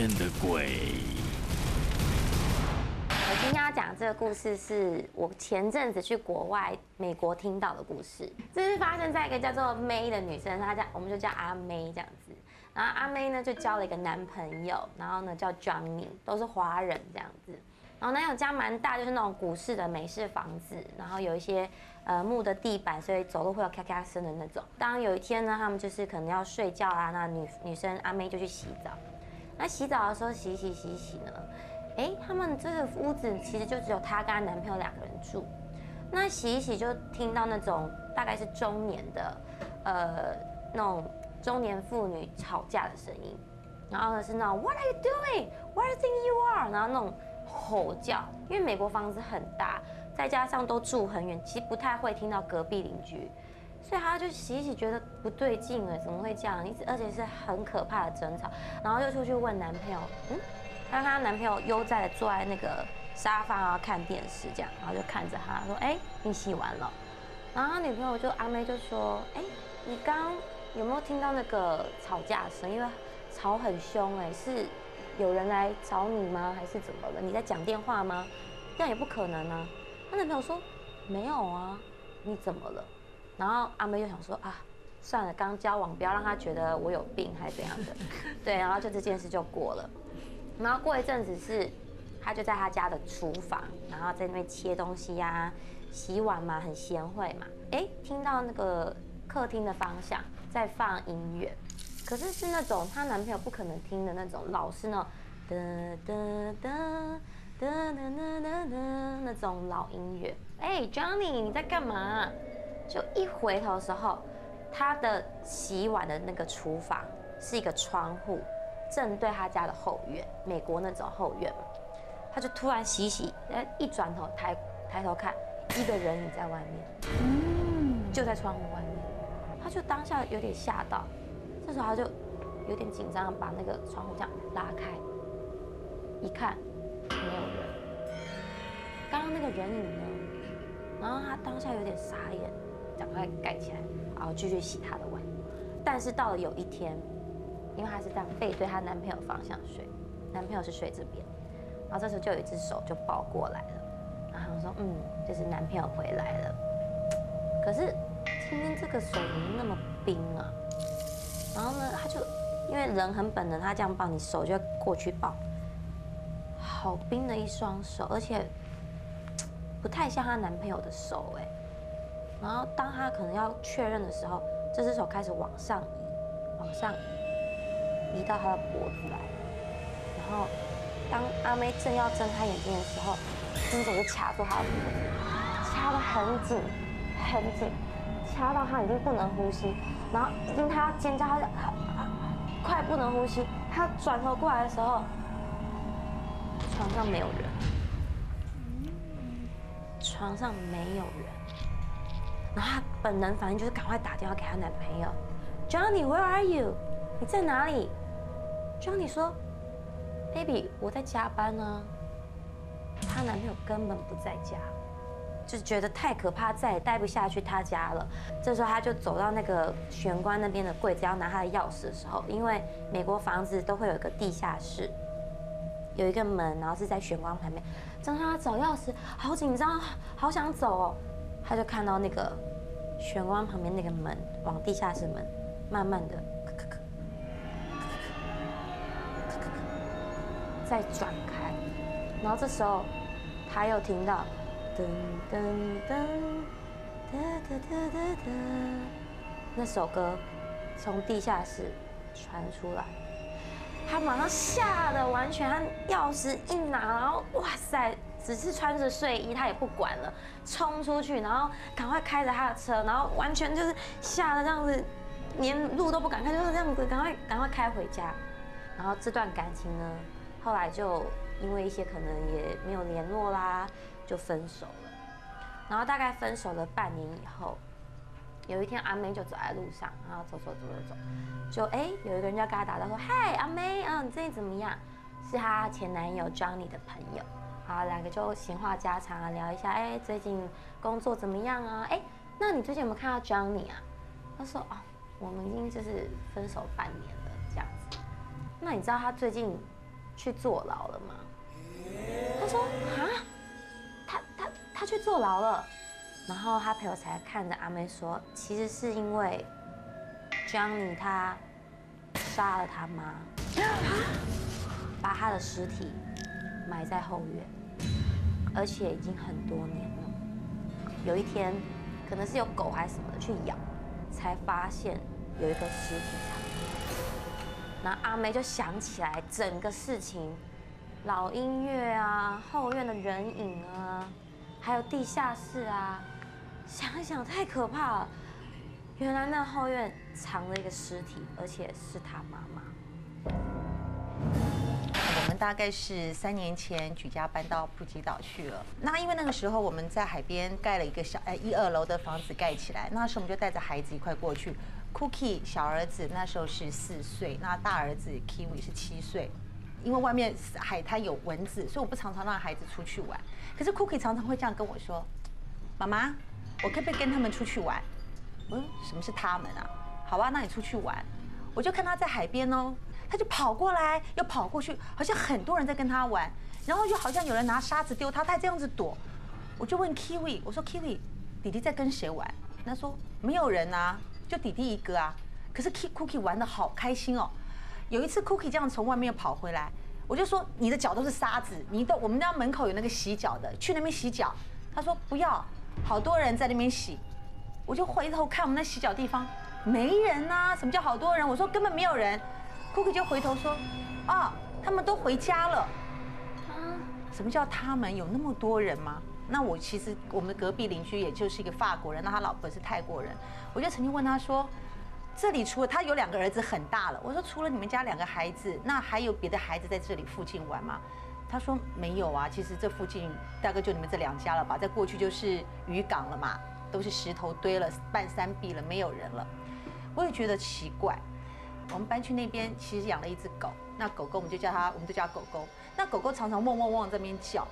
天的鬼。我今天要讲这个故事，是我前阵子去国外美国听到的故事。这是发生在一个叫做 May 的女生，她叫我们就叫阿 May 这样子。然后阿 May 呢就交了一个男朋友，然后呢叫 Johnny，都是华人这样子。然后男友家蛮大，就是那种古式的美式房子，然后有一些呃木的地板，所以走路会有咔咔声的那种。当有一天呢，他们就是可能要睡觉啊，那女女生阿 ma 就去洗澡。那洗澡的时候洗洗洗洗呢，哎，他们这个屋子其实就只有她跟她男朋友两个人住。那洗一洗就听到那种大概是中年的，呃，那种中年妇女吵架的声音，然后呢是那种 What are you doing? What do you think you are? 然后那种吼叫，因为美国房子很大，再加上都住很远，其实不太会听到隔壁邻居，所以她就洗一洗觉得不对劲了，怎么会这样？一直而且是很可怕的争吵，然后就出去问男朋友，嗯，她看她男朋友悠哉的坐在那个沙发啊看电视这样，然后就看着他说，哎，你洗完了？然后他女朋友就阿妹就说，哎，你刚有没有听到那个吵架声？因为吵很凶，哎，是。有人来找你吗？还是怎么了？你在讲电话吗？这样也不可能啊。她男朋友说没有啊，你怎么了？然后阿妹又想说啊，算了，刚交往，不要让他觉得我有病还是怎样的。对，然后就这件事就过了。然后过一阵子是，她就在她家的厨房，然后在那边切东西呀、洗碗嘛，很贤惠嘛。哎，听到那个客厅的方向在放音乐，可是是那种她男朋友不可能听的那种，老是那种哒哒哒哒哒哒哒哒那种老音乐。哎，Johnny，你在干嘛？就一回头的时候，他的洗碗的那个厨房是一个窗户，正对他家的后院，美国那种后院嘛。他就突然洗洗，哎，一转头抬抬头看，一个人影在外面，嗯，就在窗户外面，他就当下有点吓到。这时候他就有点紧张，把那个窗户这样拉开，一看没有人。刚刚那个人影呢？然后他当下有点傻眼，赶快盖起来，然后继续洗他的碗。但是到了有一天，因为她是这样背对她男朋友方向睡，男朋友是睡这边，然后这时候就有一只手就抱过来了，然后说：“嗯，就是男朋友回来了。”可是今天这个手怎么那么冰啊？然后呢，他就因为人很本能，他这样抱你手就过去抱，好冰的一双手，而且不太像她男朋友的手哎。然后当他可能要确认的时候，这只手开始往上移，往上移到他的脖子来。然后当阿妹正要睁开眼睛的时候，这只手就卡住他的脖子，掐得很紧，很紧，掐到他已经不能呼吸。然后听他尖叫，他就快不能呼吸。他转头过来的时候，床上没有人，床上没有人。然后她本能反应就是赶快打电话给她男朋友，Johnny，Where are you？你在哪里？Johnny 说，Baby，我在加班呢。她男朋友根本不在家。就觉得太可怕，再也待不下去他家了。这时候她就走到那个玄关那边的柜子，要拿她的钥匙的时候，因为美国房子都会有一个地下室，有一个门，然后是在玄关旁边。正他找钥匙，好紧张，好想走哦。他就看到那个玄关旁边那个门，往地下室门，慢慢的，再转开。然后这时候他又听到。噔噔噔，哒哒哒哒哒，那首歌从地下室传出来，他马上吓得完全，他钥匙一拿，然后哇塞，只是穿着睡衣，他也不管了，冲出去，然后赶快开着他的车，然后完全就是吓得这样子，连路都不敢开，就是这样子，赶快赶快开回家。然后这段感情呢，后来就因为一些可能也没有联络啦。就分手了，然后大概分手了半年以后，有一天阿妹就走在路上，然后走走走走走，就哎有一个人就跟她打招呼，嗨阿妹，嗯你最近怎么样？是她前男友 Johnny 的朋友，好两个就闲话家常啊，聊一下，哎最近工作怎么样啊？哎那你最近有没有看到 Johnny 啊？他说哦我们已经就是分手半年了这样子，那你知道他最近去坐牢了吗？他说啊，他他他去坐牢了。然后他朋友才看着阿妹说，其实是因为 Johnny 他杀了他妈，把他的尸体埋在后院，而且已经很多年了。有一天，可能是有狗还是什么的去咬，才发现有一个尸体藏。那阿梅就想起来整个事情，老音乐啊，后院的人影啊，还有地下室啊，想一想太可怕了。原来那后院藏了一个尸体，而且是他妈妈。大概是三年前举家搬到普吉岛去了。那因为那个时候我们在海边盖了一个小呃一二楼的房子盖起来，那时候我们就带着孩子一块过去。Cookie 小儿子那时候是四岁，那大儿子 Kiwi 是七岁。因为外面海滩有蚊子，所以我不常常让孩子出去玩。可是 Cookie 常常会这样跟我说：“妈妈，我可不可以跟他们出去玩？”嗯，什么是他们啊？好吧，那你出去玩。我就看他在海边哦，他就跑过来又跑过去，好像很多人在跟他玩，然后又好像有人拿沙子丢他，他还这样子躲。我就问 Kiwi，我说 Kiwi，弟弟在跟谁玩？他说没有人啊。就弟弟一个啊，可是 Cookie 玩的好开心哦。有一次 Cookie 这样从外面跑回来，我就说你的脚都是沙子，你到我们家门口有那个洗脚的，去那边洗脚。他说不要，好多人在那边洗。我就回头看我们那洗脚地方，没人啊。什么叫好多人？我说根本没有人。Cookie 就回头说，啊，他们都回家了。啊，什么叫他们？有那么多人吗？那我其实我们隔壁邻居也就是一个法国人，那他老婆是泰国人。我就曾经问他说：“这里除了他有两个儿子很大了，我说除了你们家两个孩子，那还有别的孩子在这里附近玩吗？”他说：“没有啊，其实这附近大概就你们这两家了吧，在过去就是渔港了嘛，都是石头堆了半山壁了，没有人了。”我也觉得奇怪。我们搬去那边，其实养了一只狗，那狗狗我们就叫它，我们就叫狗狗。那狗狗常常汪汪汪这边叫。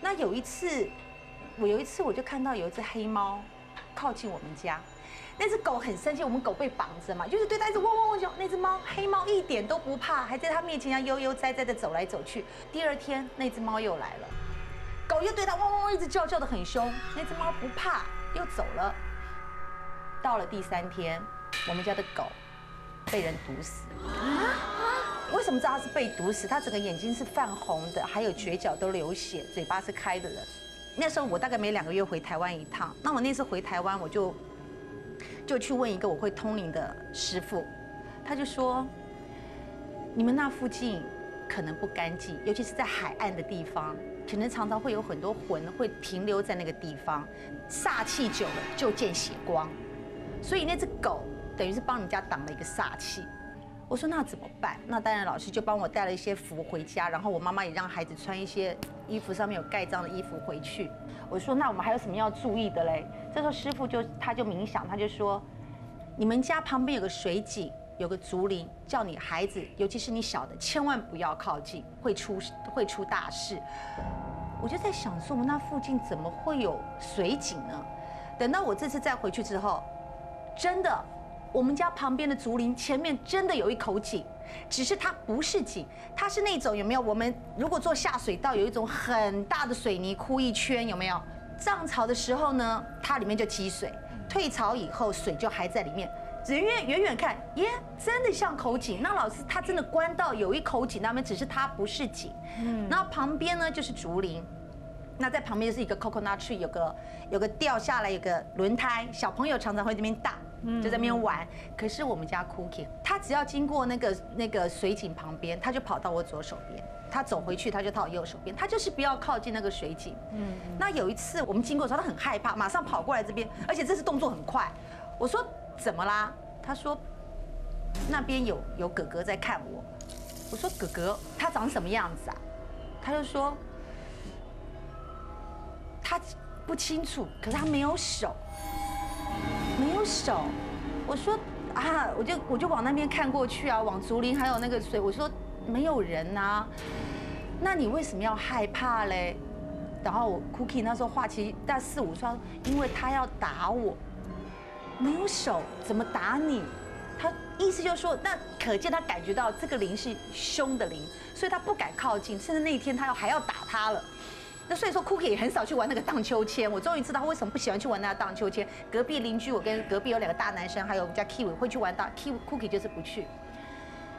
那有一次，我有一次我就看到有一只黑猫靠近我们家，那只狗很生气，我们狗被绑着嘛，就是对它一直汪汪汪叫。那只猫黑猫一点都不怕，还在它面前要悠悠哉哉的走来走去。第二天那只猫又来了，狗又对它汪汪汪一直叫叫的很凶，那只猫不怕又走了。到了第三天，我们家的狗被人毒死。为什么知道他是被毒死？他整个眼睛是泛红的，还有嘴角都流血，嘴巴是开的人。那时候我大概每两个月回台湾一趟。那我那次回台湾，我就就去问一个我会通灵的师傅，他就说：你们那附近可能不干净，尤其是在海岸的地方，可能常常会有很多魂会停留在那个地方，煞气久了就见血光。所以那只狗等于是帮你家挡了一个煞气。我说那怎么办？那当然，老师就帮我带了一些符回家，然后我妈妈也让孩子穿一些衣服上面有盖章的衣服回去。我说那我们还有什么要注意的嘞？这时候师傅就他就冥想，他就说，你们家旁边有个水井，有个竹林，叫你孩子，尤其是你小的，千万不要靠近，会出会出大事。我就在想说，我们那附近怎么会有水井呢？等到我这次再回去之后，真的。我们家旁边的竹林前面真的有一口井，只是它不是井，它是那种有没有？我们如果做下水道，有一种很大的水泥窟一圈，有没有？涨潮的时候呢，它里面就积水；退潮以后，水就还在里面。人远远远看，耶，真的像口井。那老师他真的关到有一口井，那边只是它不是井。嗯，然后旁边呢就是竹林，那在旁边是一个 coconut tree，有个有个掉下来有个轮胎，小朋友常常会这边大。就在那边玩，可是我们家 Cookie，他只要经过那个那个水井旁边，他就跑到我左手边；他走回去，他就到我右手边。他就是不要靠近那个水井。嗯。那有一次我们经过的时候，他很害怕，马上跑过来这边，而且这次动作很快。我说怎么啦？他说那边有有哥哥在看我。我说哥哥，他长什么样子啊？他就说他不清楚，可是他没有手。手，我说啊，我就我就往那边看过去啊，往竹林还有那个水，我说没有人呐，那你为什么要害怕嘞？然后 Cookie 那时候话其实大四五岁，因为他要打我，没有手怎么打你？他意思就是说，那可见他感觉到这个灵是凶的灵，所以他不敢靠近，甚至那一天他要还要打他了。那所以说，Cookie 也很少去玩那个荡秋千。我终于知道他为什么不喜欢去玩那个荡秋千。隔壁邻居，我跟隔壁有两个大男生，还有我们家 Kiwi 会去玩荡，Kiwi Cookie 就是不去。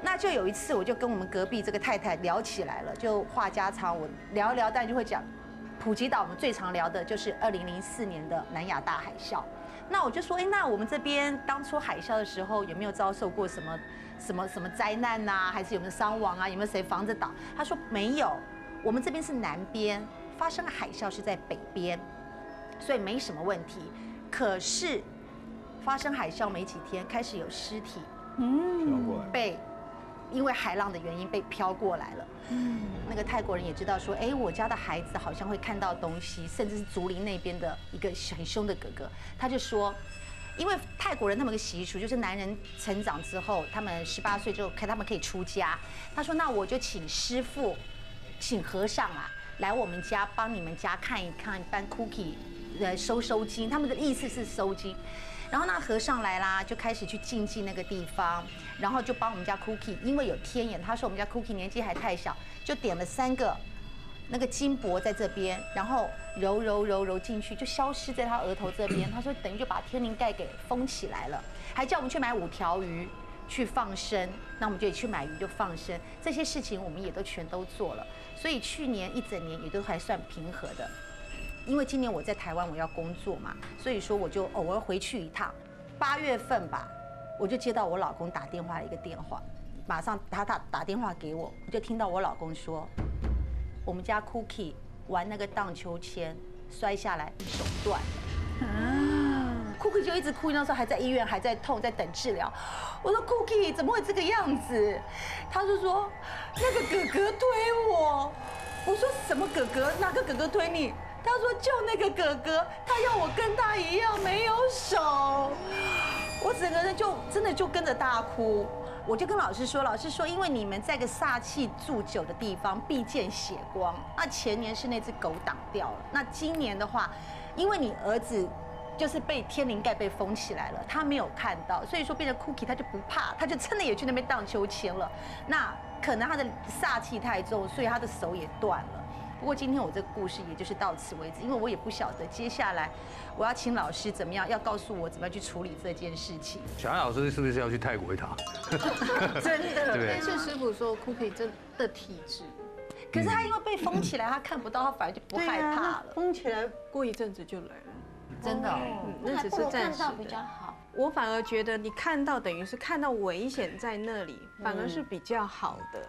那就有一次，我就跟我们隔壁这个太太聊起来了，就话家常，我聊一聊，但就会讲，普吉岛我们最常聊的就是二零零四年的南亚大海啸。那我就说，哎，那我们这边当初海啸的时候有没有遭受过什么什么什么灾难呐？还是有没有伤亡啊？有没有谁房子倒？他说没有，我们这边是南边。发生海啸是在北边，所以没什么问题。可是发生海啸没几天，开始有尸体，嗯，被因为海浪的原因被飘过来了。嗯，那个泰国人也知道说，哎，我家的孩子好像会看到东西，甚至是竹林那边的一个很凶的哥哥，他就说，因为泰国人他们个习俗就是男人成长之后，他们十八岁之后，看他们可以出家。他说，那我就请师傅，请和尚啊。来我们家帮你们家看一看，帮 Cookie 呃收收金，他们的意思是收金。然后那和尚来啦，就开始去静静那个地方，然后就帮我们家 Cookie，因为有天眼，他说我们家 Cookie 年纪还太小，就点了三个那个金箔在这边，然后揉揉揉揉进去，就消失在他额头这边。他说等于就把天灵盖给封起来了，还叫我们去买五条鱼去放生，那我们就去买鱼就放生，这些事情我们也都全都做了。所以去年一整年也都还算平和的，因为今年我在台湾我要工作嘛，所以说我就偶尔回去一趟。八月份吧，我就接到我老公打电话的一个电话，马上他打打电话给我，我就听到我老公说，我们家 Cookie 玩那个荡秋千摔下来手断了。Cookie 就一直哭，那时候还在医院，还在痛，在等治疗。我说 Cookie 怎么会这个样子？他就说那个哥哥推我。我说什么哥哥？哪个哥哥推你？他说就那个哥哥，他要我跟他一样没有手。我整个人就真的就跟着大哭。我就跟老师说，老师说，因为你们在个煞气住久的地方，必见血光。那前年是那只狗挡掉了，那今年的话，因为你儿子。就是被天灵盖被封起来了，他没有看到，所以说变成 Cookie，他就不怕，他就真的也去那边荡秋千了。那可能他的煞气太重，所以他的手也断了。不过今天我这个故事也就是到此为止，因为我也不晓得接下来我要请老师怎么样，要告诉我怎么样去处理这件事情。小安老师是不是要去泰国一趟？真的，但是师傅说 Cookie 真的体质，可是他因为被封起来，他看不到，他反而就不害怕了。封起来过一阵子就来了。真的，那只是暂时比较好。我反而觉得你看到等于是看到危险在那里，反而是比较好的。